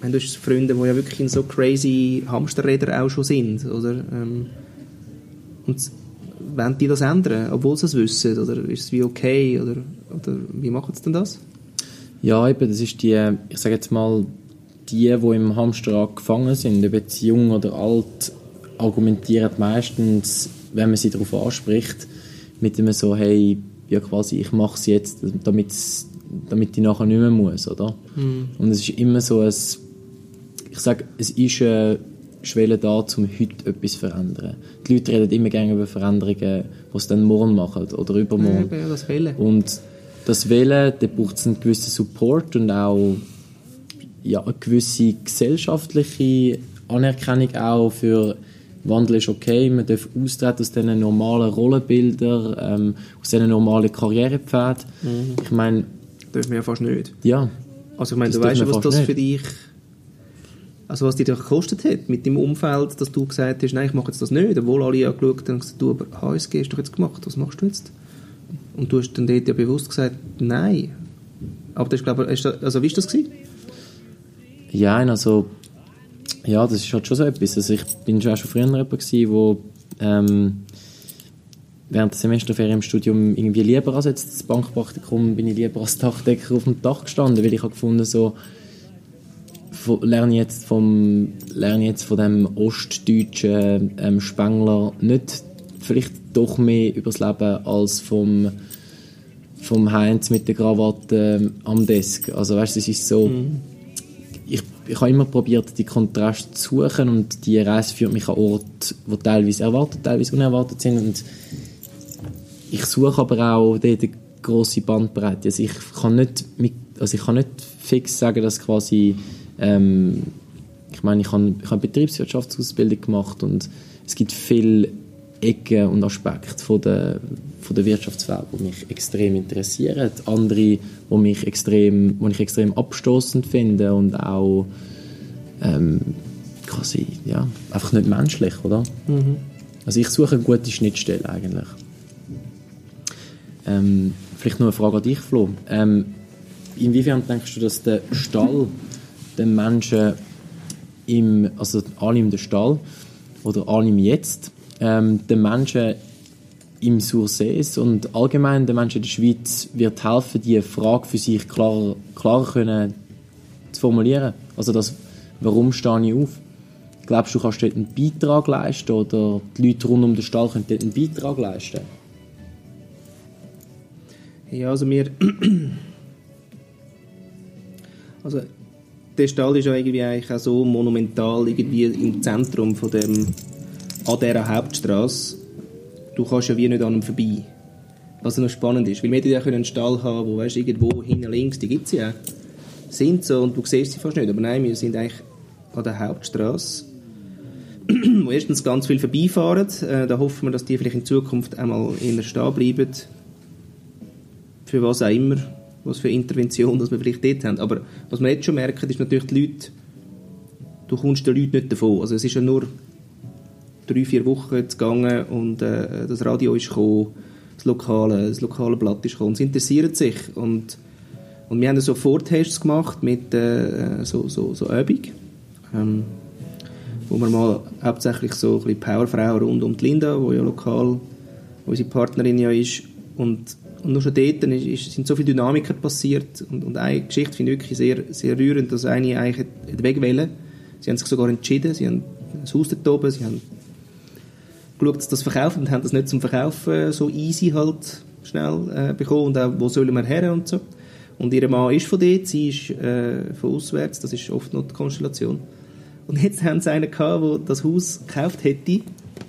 wenn du hast Freunde, die ja wirklich in so crazy Hamsterräder auch schon sind, oder? Ähm, und wollen die das ändern, obwohl sie es wissen? Oder ist es wie okay? Oder, oder wie machen sie denn das? Ja, eben, das ist die, ich sage jetzt mal, die, die im Hamsterrad gefangen sind, ob jetzt jung oder alt, argumentieren meistens, wenn man sie darauf anspricht, mit dem so, hey, ja quasi, ich mache es jetzt, damit damit ich nachher nicht mehr muss, oder? Mhm. Und es ist immer so ein, ich sage, es ist eine Schwelle da, um heute etwas zu verändern. Die Leute reden immer gerne über Veränderungen, die sie dann morgen machen oder übermorgen. Ja, das Wählen. Und das Wählen, da braucht es einen gewissen Support und auch ja, eine gewisse gesellschaftliche Anerkennung auch für Wandel ist okay, man darf austreten aus diesen normalen Rollenbildern, ähm, aus diesen normalen Karrierepfad. Mhm. Ich meine, dürfen wir ja fast nicht. Ja. Also ich meine, du weißt ja, was das nicht. für dich, also was dir das gekostet hat mit dem Umfeld, dass du gesagt hast, nein, ich mache jetzt das nicht, obwohl alle ja geschaut haben und gesagt, du, aber HSG hast du doch jetzt gemacht, was machst du jetzt? Und du hast dann dort ja bewusst gesagt, nein. Aber das ist, glaube ich, also wie war das gewesen? Ja, also ja, das ist halt schon so etwas. Also ich bin schon auch schon früher jemand wo ähm, während der Semesterferien im Studium irgendwie lieber als jetzt das Bankpraktikum bin ich lieber als Dachdecker auf dem Dach gestanden, weil ich habe gefunden so lerne ich jetzt vom lerne jetzt von dem ostdeutschen ähm, Spengler nicht vielleicht doch mehr übers Leben als vom vom Heinz mit der Krawatte ähm, am Desk. Also weißt, es ist so mhm. Ich, ich habe immer probiert, die Kontraste zu suchen und die Reise führt mich an Orte, die teilweise erwartet, teilweise unerwartet sind und ich suche aber auch dort eine grosse Bandbreite. Also ich kann nicht, mit, also ich kann nicht fix sagen, dass quasi ähm, ich meine, ich habe, ich habe Betriebswirtschaftsausbildung gemacht und es gibt viele Ecken und Aspekte von der, von der Wirtschaftswelt, die mich extrem interessieren. Andere, die mich extrem, die ich extrem abstoßend finde und auch ähm, quasi, ja, einfach nicht menschlich, oder? Mhm. Also ich suche eine gute Schnittstelle eigentlich. Ähm, vielleicht noch eine Frage an dich, Flo. Ähm, inwiefern denkst du, dass der Stall den Menschen im, also annehmen den Stall oder annehmen jetzt, ähm, den Menschen im Sursees und allgemein den Menschen in der Schweiz wird helfen, die Frage für sich klarer, klarer können zu formulieren. Also das, warum stehe ich auf? Glaubst du, kannst dort einen Beitrag leisten oder die Leute rund um den Stall können dort einen Beitrag leisten? Ja, also wir... also der Stall ist ja irgendwie eigentlich auch so monumental irgendwie im Zentrum von dem an dieser Hauptstraße. Du kannst ja wie nicht an ihm vorbei. Was noch spannend ist, weil wir ja einen Stall haben, wo weißt, irgendwo hinten links, die gibt es ja sind so und du siehst sie fast nicht. Aber nein, wir sind eigentlich an der Hauptstraße, wo erstens ganz viel vorbeifahren. Äh, da hoffen wir, dass die vielleicht in Zukunft einmal in der stehen bleiben für was auch immer, was für Intervention dass wir vielleicht dort haben. Aber was wir jetzt schon merken, ist natürlich die Leute, du kommst den Leuten nicht davon. Also es ist ja nur, drei, vier Wochen gegangen und äh, das Radio ist gekommen, das lokale, das lokale Blatt ist gekommen. Sie interessieren sich und, und wir haben so Vortests gemacht mit äh, so, so, so Übung, ähm, wo wir mal hauptsächlich so ein bisschen Powerfrauen rund um die Linda, wo ja lokal unsere Partnerin ja ist und und nur schon dort ist, ist, sind so viele Dynamiken passiert. Und, und eine Geschichte finde ich wirklich sehr, sehr rührend, dass eine eigentlich wegwählen. Sie haben sich sogar entschieden, sie haben ein Haus dort oben, sie haben geschaut, dass das verkaufen und haben das nicht zum Verkaufen so easy halt schnell äh, bekommen und auch, wo sollen wir her und so. Und ihr Mann ist von dort, sie ist äh, von auswärts, das ist oft noch die Konstellation. Und jetzt haben sie einen gehabt, der das Haus gekauft hätte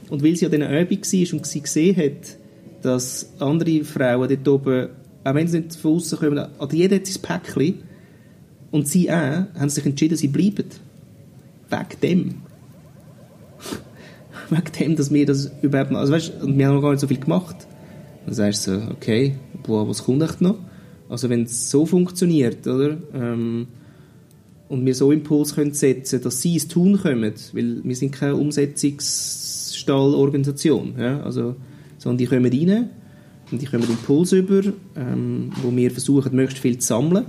und weil sie an dieser Übung war und sie gesehen hat, dass andere Frauen dort oben, auch wenn sie nicht von außen kommen, an jeder hat sein Päckchen und sie auch, haben sich entschieden, sie bleiben. Wegen dem. Wegen dem, dass wir das überhaupt noch, also weißt, und wir haben noch gar nicht so viel gemacht. Dann sagst du so, okay, boah, was kommt echt noch? Also wenn es so funktioniert, oder? Ähm, und wir so Impuls können setzen, dass sie ins Tun kommen, weil wir sind keine Umsetzungsstallorganisation, ja? also sondern die kommen rein und die kommen Impuls über, ähm, wo wir versuchen, möglichst viel zu sammeln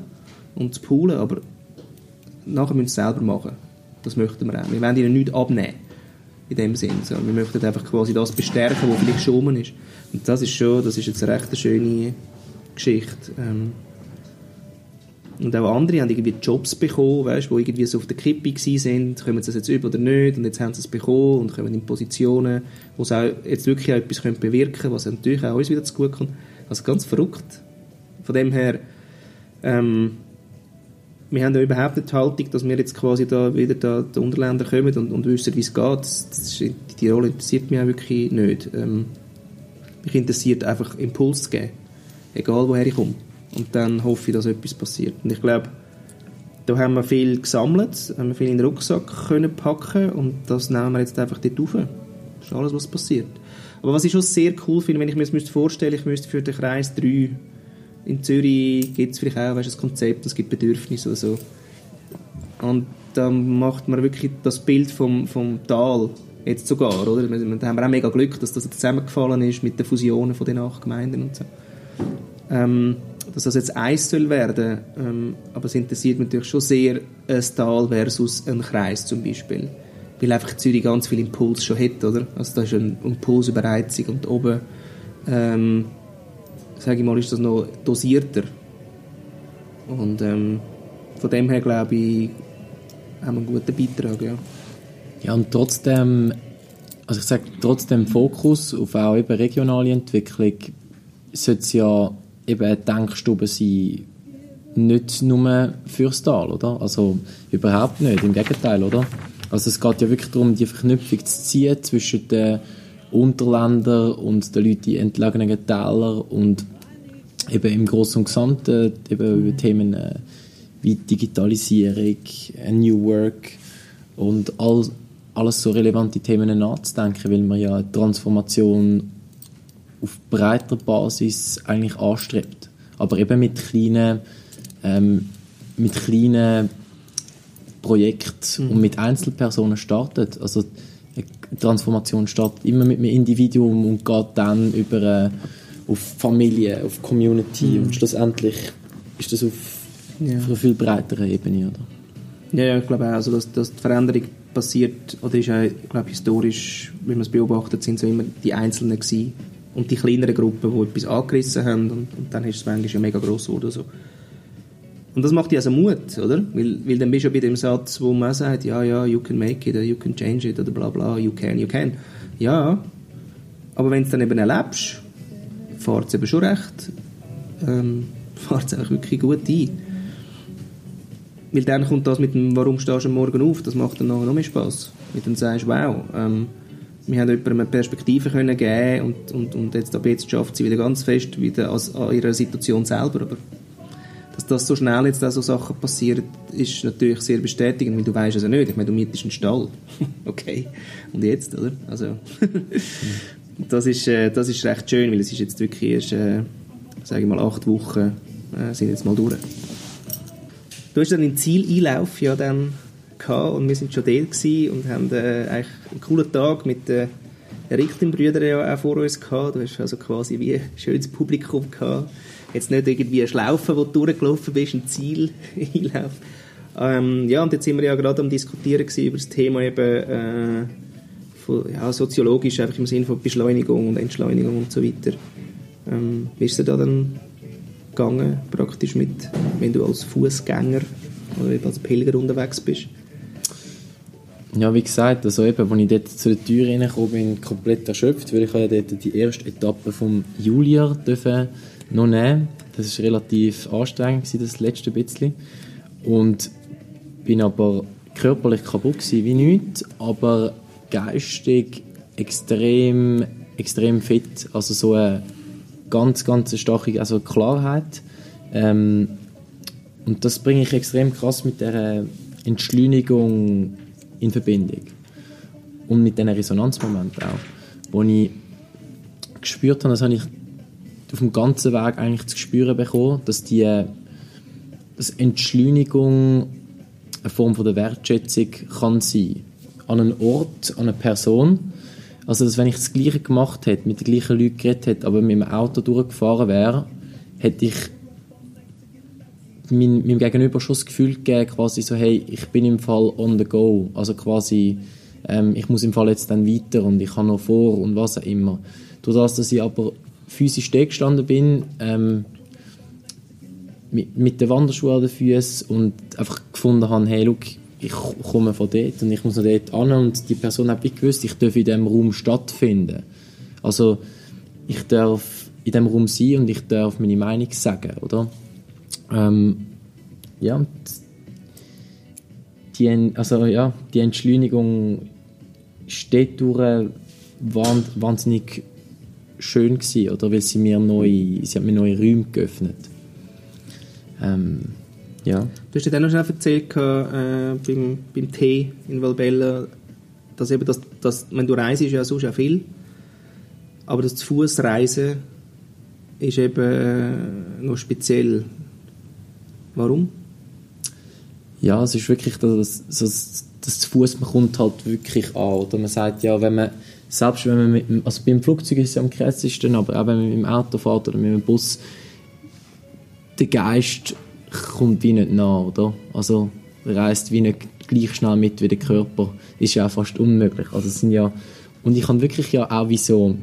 und zu poolen, aber nachher müssen sie es selber machen. Das möchten wir auch. Wir wollen ihnen nichts abnehmen, in dem Sinn. So, wir möchten einfach quasi das bestärken, was vielleicht schon ist. Und das ist schon, das ist jetzt eine recht schöne Geschichte. Ähm, und auch andere haben irgendwie Jobs bekommen, weißt, wo irgendwie so auf der Kippe waren, kommen sie das jetzt über oder nicht, und jetzt haben sie es bekommen und kommen in Positionen, wo sie auch jetzt wirklich auch etwas können bewirken können, was natürlich auch uns wieder zu gut kommt. Also ganz verrückt. Von dem her, ähm, wir haben ja überhaupt nicht die Haltung, dass wir jetzt quasi da wieder da die Unterländer kommen und, und wissen, wie es geht. Das, das ist, die Rolle interessiert mich auch wirklich nicht. Ähm, mich interessiert einfach Impuls zu geben, egal woher ich komme. Und dann hoffe ich, dass etwas passiert. Und ich glaube, da haben wir viel gesammelt, haben wir viel in den Rucksack können packen und das nehmen wir jetzt einfach dort rauf. Das ist alles, was passiert. Aber was ich schon sehr cool finde, wenn ich mir das vorstellen müsste, ich müsste für den Kreis 3 in Zürich gibt es vielleicht auch weißt, ein Konzept, es gibt Bedürfnisse oder so. Und dann macht man wirklich das Bild vom, vom Tal jetzt sogar, oder? Da haben wir auch mega Glück, dass das zusammengefallen ist mit den Fusionen von den acht Gemeinden und so. Ähm, dass das jetzt eins soll werden, ähm, aber es interessiert mich natürlich schon sehr ein Tal versus ein Kreis zum Beispiel. Weil einfach Zürich ganz viel Impuls schon hat, oder? Also da ist ein Impuls über Reizung und oben, ähm, sage ich mal, ist das noch dosierter. Und ähm, von dem her glaube ich, haben wir einen guten Beitrag, ja. Ja, und trotzdem, also ich sage, trotzdem Fokus auf auch eben regionale Entwicklung sollte es ja eben eine Denkstube sein, nicht nur fürs Tal, oder? Also überhaupt nicht, im Gegenteil, oder? Also es geht ja wirklich darum, die Verknüpfung zu ziehen zwischen den Unterländern und den Leuten in entlegenen Tälern und eben im Großen und Gesamten eben über Themen äh, wie Digitalisierung, äh, New Work und all, alles so relevante Themen nachzudenken, weil man ja Transformation auf breiter Basis eigentlich anstrebt. Aber eben mit kleinen, ähm, mit kleinen Projekten mhm. und mit Einzelpersonen startet. Also eine Transformation startet immer mit einem Individuum und geht dann über äh, auf Familie, auf Community mhm. und schlussendlich ist das auf, ja. auf einer viel breiteren Ebene, oder? Ja, ja ich glaube auch, also dass, dass die Veränderung passiert, oder ist ich glaube, historisch, wie man es beobachtet, sind so immer die Einzelnen gewesen, und die kleineren Gruppen, die etwas angerissen haben und, und dann ist es manchmal ja mega gross oder so. Und das macht ja also Mut, oder? Weil, weil dann bist du ja bei dem Satz, wo man sagt, ja, ja, you can make it, or you can change it, oder bla bla, you can, you can. Ja, aber wenn du es dann eben erlebst, fährt es eben schon recht, ähm, fährt es einfach wirklich gut ein. Weil dann kommt das mit dem, warum stehst du am Morgen auf, das macht dann noch mehr Spass. Weil dann sagst du, wow, ähm, wir haben jemandem eine Perspektive können geben und, und, und jetzt, ab jetzt schafft sie wieder ganz fest wieder als, an ihrer Situation selber. Aber dass das so schnell jetzt auch so Sachen passieren, ist natürlich sehr bestätigend, weil du weißt es ja nicht. Ich meine, du mietest einen Stall. okay. Und jetzt, oder? Also, das ist, äh, das ist recht schön, weil es ist jetzt wirklich erst, äh, sage ich mal, acht Wochen äh, sind jetzt mal durch. Du hast dann im Zieleinlauf ja dann gehabt und wir sind schon dort und haben äh, eigentlich einen coolen Tag mit den äh, Richtenbrüdern ja auch vor uns gehabt. Du hast also quasi wie ein schönes Publikum gehabt. Jetzt nicht irgendwie eine Schlaufe, wo du durchgelaufen bist, ein Ziel einlauf. Ähm, ja, und jetzt sind wir ja gerade am diskutieren über das Thema eben äh, von, ja, soziologisch, einfach im Sinne von Beschleunigung und Entschleunigung und so weiter. Ähm, wie ist es da dann gegangen, praktisch mit, wenn du als Fußgänger oder als Pilger unterwegs bist? Ja, wie gesagt, also eben, als ich dort zu der Tür reingekommen bin, komplett erschöpft, weil ich ja dort die erste Etappe vom Julier dürfen noch nehmen. Das war relativ anstrengend, das letzte bisschen. Und bin aber körperlich kaputt gewesen, wie nichts, aber geistig extrem, extrem fit. Also so eine ganz, ganz starke also Klarheit. Ähm, und das bringe ich extrem krass mit der Entschleunigung in Verbindung. Und mit diesen Resonanzmomenten auch. Wo ich gespürt habe, das habe ich auf dem ganzen Weg eigentlich zu spüren bekommen, dass die dass Entschleunigung eine Form von der Wertschätzung kann sein. An einem Ort, an einer Person. Also, dass wenn ich das Gleiche gemacht hätte, mit den gleichen Leuten geredet hätte, aber mit dem Auto durchgefahren wäre, hätte ich mein, meinem Gegenüber schon das Gefühl gegeben, quasi so, hey, ich bin im Fall on the go. Also quasi, ähm, ich muss im Fall jetzt dann weiter und ich habe noch vor und was auch immer. Durch das, dass ich aber physisch da gestanden bin, ähm, mit, mit den Wanderschuhen an den Füßen und einfach gefunden habe, hey, look, ich komme von dort und ich muss noch dort an und die Person hat gewusst, ich darf in diesem Raum stattfinden. Also ich darf in diesem Raum sein und ich darf meine Meinung sagen, oder? Ähm, ja, die, also, ja, die Entschleunigung steht durch wahnsinnig schön gewesen, oder weil sie mir neue, sie hat mir neue Räume geöffnet. Ähm, ja. Du hast ja dann noch schon erzählt äh, beim, beim Tee in Valbella, dass eben das, das, wenn du reist, ist ja sonst auch viel, aber das zu Fuß reisen ist eben äh, noch speziell. Warum? Ja, es ist wirklich das, das, das zu Fuß man kommt halt wirklich an. Oder man sagt ja, wenn man selbst wenn man mit also beim Flugzeug ist es am krassesten, aber auch wenn man mit dem Auto fährt oder mit dem Bus, der Geist kommt wie nicht nach, oder? Also reist wie nicht gleich schnell mit wie der Körper. Ist ja auch fast unmöglich. Also sind ja und ich kann wirklich ja auch wie so,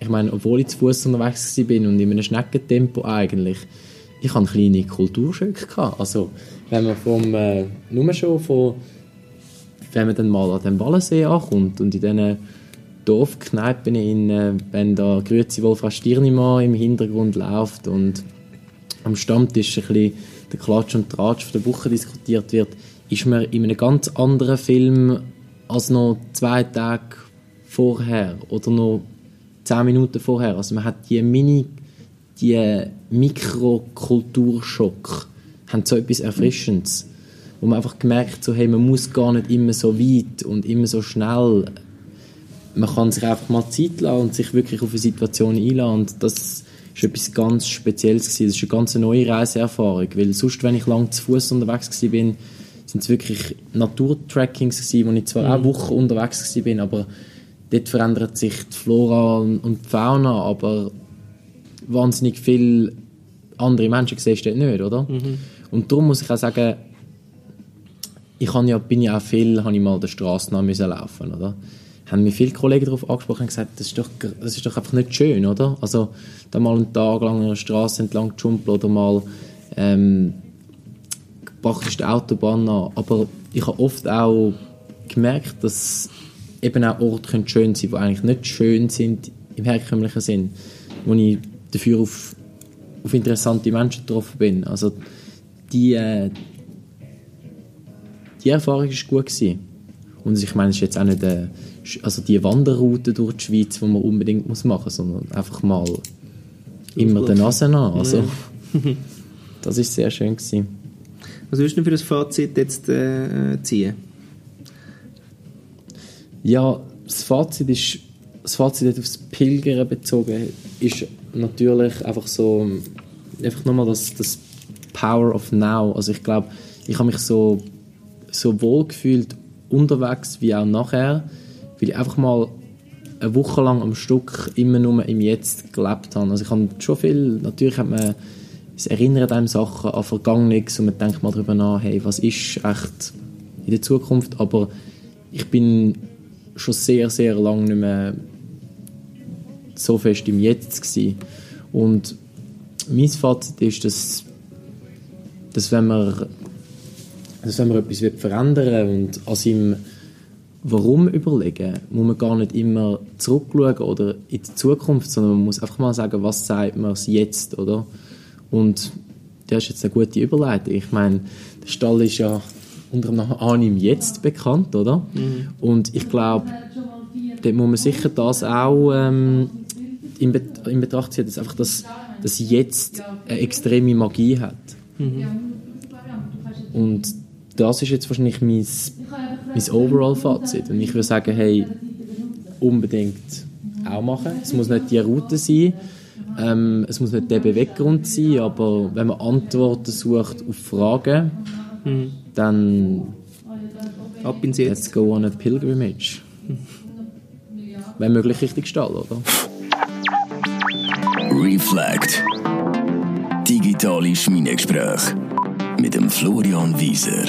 ich meine, obwohl ich zu Fuß unterwegs bin und in einem Schneckentempo eigentlich, ich hatte kleine Kulturschöcke gehabt. Also wenn man vom, äh, nur schon von, wenn man dann mal an dem Wallensee ankommt und in diesen Dorfkneipen, in, äh, wenn da Grüezi Wolfram Stirnimann im Hintergrund läuft und am Stammtisch ein bisschen der Klatsch und Tratsch von der Woche diskutiert wird, ist man in einem ganz anderen Film als noch zwei Tage vorher oder noch zehn Minuten vorher. Also man hat die Mini, die Mikrokulturschock, haben so etwas Erfrischendes, wo man einfach gemerkt so, hey, man muss gar nicht immer so weit und immer so schnell. Man kann sich einfach mal Zeit lassen und sich wirklich auf eine Situation einladen und das ist etwas ganz Spezielles gewesen. Das ist eine ganz neue Reiseerfahrung, weil sonst, wenn ich lang zu Fuß unterwegs war, bin, sind es wirklich Naturtrackings gewesen, wo ich zwar mhm. auch Wochen unterwegs war, bin, aber dort verändert sich die Flora und die Fauna, aber wahnsinnig viele andere Menschen siehst du dort nicht, oder? Mhm. Und darum muss ich auch sagen, ich ja, bin ja auch viel, habe ich mal der Straße nach laufen, oder? Haben mir viele Kollegen darauf angesprochen und gesagt, das ist doch, das ist doch einfach nicht schön, oder? Also, da mal einen Tag lang an der Straße entlang jumpen oder mal ähm, praktisch die Autobahn an. Aber ich habe oft auch gemerkt, dass eben auch Orte können schön sein können, die eigentlich nicht schön sind im herkömmlichen Sinn, wo ich dafür auf, auf interessante Menschen getroffen bin. Also die, äh, die Erfahrung war gut gewesen. Und ich meine, es ist jetzt auch nicht äh, also die Wanderroute durch die Schweiz, die man unbedingt muss machen muss, sondern einfach mal immer der Nase an. Also, das ist sehr schön gewesen. Was würdest du für das Fazit jetzt äh, ziehen? Ja, das Fazit ist, das Fazit aufs Pilgern bezogen ist natürlich einfach so, einfach nochmal das, das Power of Now. Also ich glaube, ich habe mich so so wohl gefühlt unterwegs wie auch nachher, weil ich einfach mal eine Woche lang am Stück immer nur im Jetzt gelebt habe. Also ich habe schon viel, natürlich hat man, es erinnert einem Sachen an Vergangenes und man denkt mal darüber nach, hey, was ist echt in der Zukunft, aber ich bin schon sehr, sehr lange nicht mehr so fest im Jetzt gewesen. Und mein Fazit ist, dass, dass wenn man dass wenn man etwas verändern will und an seinem Warum überlegen, muss man gar nicht immer zurückschauen oder in die Zukunft, sondern man muss einfach mal sagen, was sagt man jetzt, oder? Und das ist jetzt eine gute Überleitung. Ich meine, der Stall ist ja unter dem Namen Jetzt bekannt, oder? Mhm. Und ich glaube, dort muss man sicher das auch ähm, in, Bet in, Betracht ziehen, dass einfach das, das Jetzt eine extreme Magie hat. Mhm. Und das ist jetzt wahrscheinlich mein, mein Overall-Fazit. Und ich würde sagen, hey, unbedingt auch machen. Es muss nicht die Route sein, ähm, es muss nicht der Beweggrund sein, aber wenn man Antworten sucht auf Fragen, mhm. dann ab ins Jetzt. Let's go on a pilgrimage. Mhm. Wenn möglich richtig Stall, oder? Reflect. Digitale Schmiedegespräche mit dem Florian Wieser.